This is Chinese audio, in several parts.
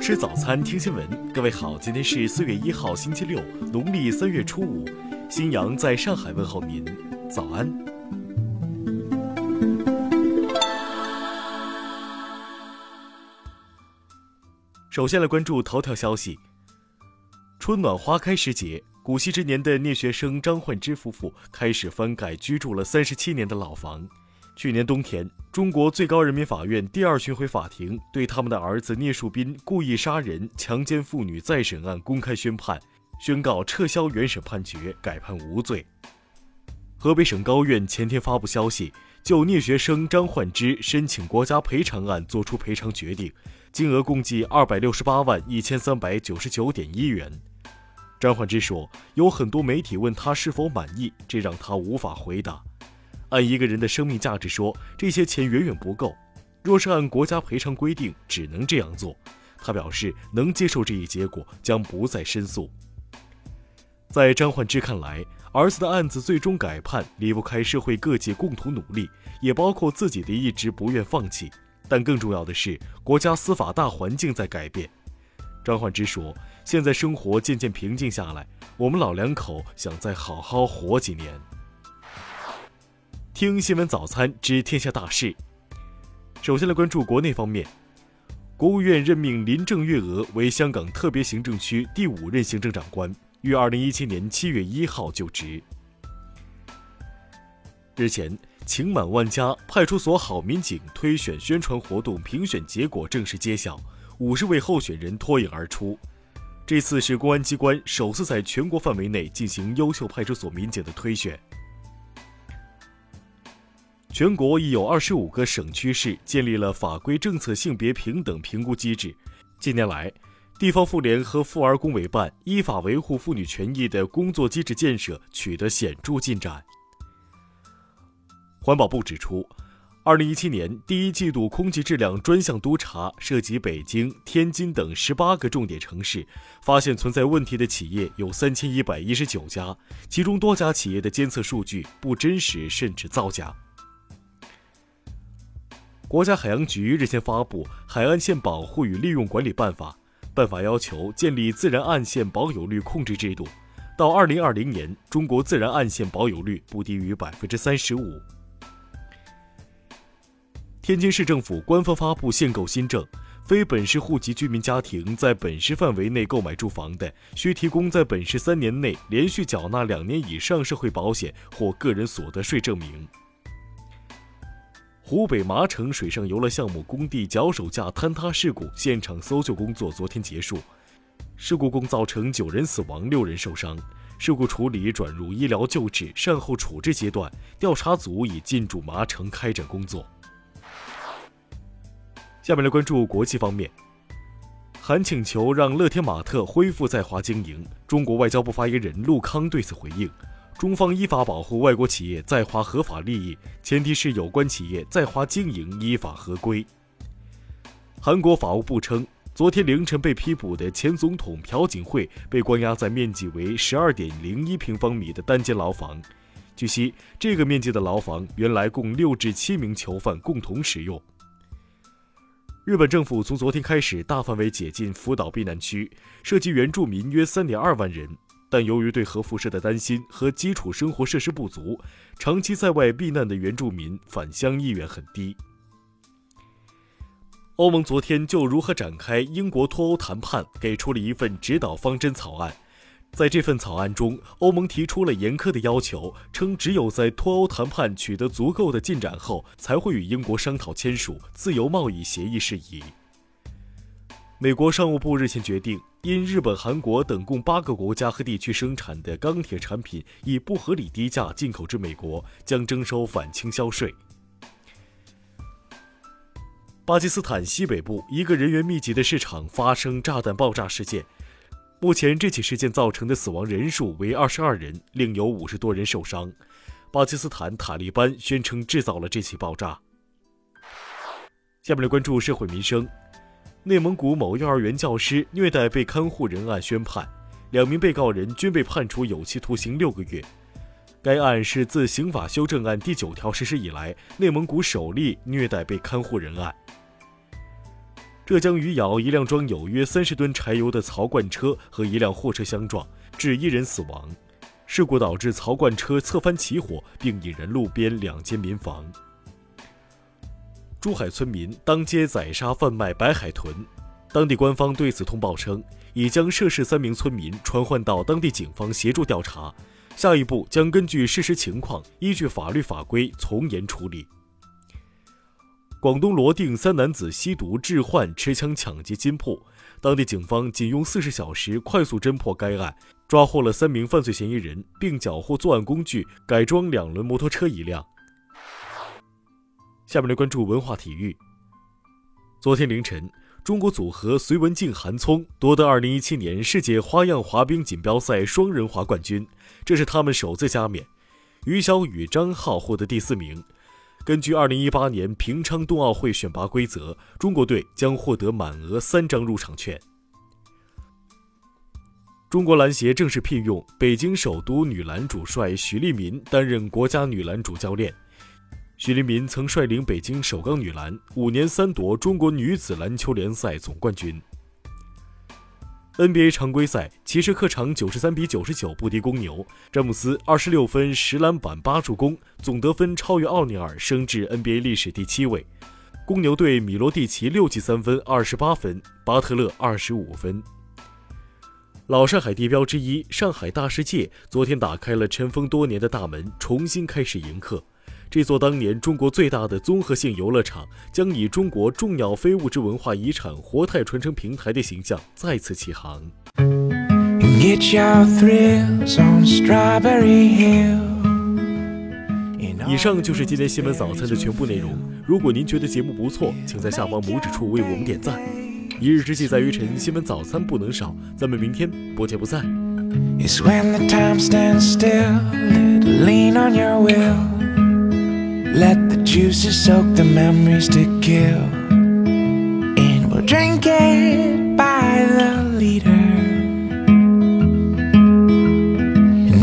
吃早餐，听新闻。各位好，今天是四月一号，星期六，农历三月初五。新阳在上海问候您，早安。首先来关注头条消息。春暖花开时节，古稀之年的聂学生张焕之夫妇开始翻盖居住了三十七年的老房。去年冬天，中国最高人民法院第二巡回法庭对他们的儿子聂树斌故意杀人、强奸妇女再审案公开宣判，宣告撤销原审判决，改判无罪。河北省高院前天发布消息，就聂学生张焕之申请国家赔偿案作出赔偿决定，金额共计二百六十八万一千三百九十九点一元。张焕之说，有很多媒体问他是否满意，这让他无法回答。按一个人的生命价值说，这些钱远远不够。若是按国家赔偿规定，只能这样做。他表示能接受这一结果，将不再申诉。在张焕之看来，儿子的案子最终改判离不开社会各界共同努力，也包括自己的一直不愿放弃。但更重要的是，国家司法大环境在改变。张焕之说：“现在生活渐渐平静下来，我们老两口想再好好活几年。”听新闻早餐知天下大事。首先来关注国内方面，国务院任命林郑月娥为香港特别行政区第五任行政长官，于二零一七年七月一号就职。日前，情满万家派出所好民警推选宣传活动评选结果正式揭晓，五十位候选人脱颖而出。这次是公安机关首次在全国范围内进行优秀派出所民警的推选。全国已有二十五个省区市建立了法规政策性别平等评估机制。近年来，地方妇联和妇儿工委办依法维护妇女权益的工作机制建设取得显著进展。环保部指出，二零一七年第一季度空气质量专项督查涉及北京、天津等十八个重点城市，发现存在问题的企业有三千一百一十九家，其中多家企业的监测数据不真实甚至造假。国家海洋局日前发布《海岸线保护与利用管理办法》，办法要求建立自然岸线保有率控制制度，到二零二零年，中国自然岸线保有率不低于百分之三十五。天津市政府官方发布限购新政，非本市户籍居民家庭在本市范围内购买住房的，需提供在本市三年内连续缴纳两年以上社会保险或个人所得税证明。湖北麻城水上游乐项目工地脚手架坍塌事故现场搜救工作昨天结束，事故共造成九人死亡、六人受伤。事故处理转入医疗救治、善后处置阶段，调查组已进驻麻城开展工作。下面来关注国际方面，韩请求让乐天玛特恢复在华经营，中国外交部发言人陆康对此回应。中方依法保护外国企业在华合法利益，前提是有关企业在华经营依法合规。韩国法务部称，昨天凌晨被批捕的前总统朴槿惠被关押在面积为十二点零一平方米的单间牢房。据悉，这个面积的牢房原来供六至七名囚犯共同使用。日本政府从昨天开始大范围解禁福岛避难区，涉及原住民约三点二万人。但由于对核辐射的担心和基础生活设施不足，长期在外避难的原住民返乡意愿很低。欧盟昨天就如何展开英国脱欧谈判给出了一份指导方针草案，在这份草案中，欧盟提出了严苛的要求，称只有在脱欧谈判取得足够的进展后，才会与英国商讨签署自由贸易协议事宜。美国商务部日前决定，因日本、韩国等共八个国家和地区生产的钢铁产品以不合理低价进口至美国，将征收反倾销税。巴基斯坦西北部一个人员密集的市场发生炸弹爆炸事件，目前这起事件造成的死亡人数为二十二人，另有五十多人受伤。巴基斯坦塔利班宣称制造了这起爆炸。下面来关注社会民生。内蒙古某幼儿园教师虐待被看护人案宣判，两名被告人均被判处有期徒刑六个月。该案是自刑法修正案第九条实施以来，内蒙古首例虐待被看护人案。浙江余姚一辆装有约三十吨柴油的槽罐车和一辆货车相撞，致一人死亡。事故导致槽罐车侧翻起火，并引燃路边两间民房。珠海村民当街宰杀贩卖白海豚，当地官方对此通报称，已将涉事三名村民传唤到当地警方协助调查，下一步将根据事实情况，依据法律法规从严处理。广东罗定三男子吸毒致幻持枪抢劫金铺，当地警方仅用四十小时快速侦破该案，抓获了三名犯罪嫌疑人，并缴获作案工具改装两轮摩托车一辆。下面来关注文化体育。昨天凌晨，中国组合隋文静、韩聪夺得2017年世界花样滑冰锦标赛双人滑冠军，这是他们首次加冕。于小雨、张浩获得第四名。根据2018年平昌冬奥会选拔规则，中国队将获得满额三张入场券。中国篮协正式聘用北京首都女篮主帅许利民担任国家女篮主教练。许利民曾率领北京首钢女篮五年三夺中国女子篮球联赛总冠军。NBA 常规赛，骑士客场九十三比九十九不敌公牛，詹姆斯二十六分、十篮板、八助攻，总得分超越奥尼尔，升至 NBA 历史第七位。公牛队米罗蒂奇六记三分、二十八分，巴特勒二十五分。老上海地标之一上海大世界昨天打开了尘封多年的大门，重新开始迎客。这座当年中国最大的综合性游乐场，将以中国重要非物质文化遗产活态传承平台的形象再次起航。以上就是今天新闻早餐的全部内容。如果您觉得节目不错，请在下方拇指处为我们点赞。一日之计在于晨，新闻早餐不能少。咱们明天不见不散。Let the juices soak the memories to kill. And we'll drink it by the liter.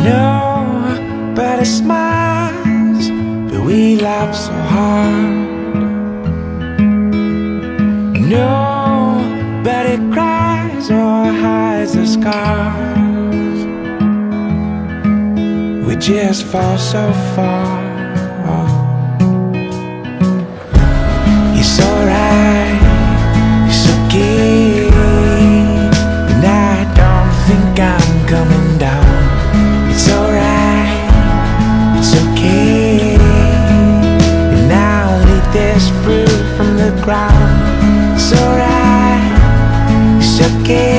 Nobody smiles, but we laugh so hard. Nobody cries or hides the scars. We just fall so far. It's alright, it's okay. And I don't think I'm coming down. It's alright, it's okay. And I'll eat this fruit from the ground. It's alright, it's okay.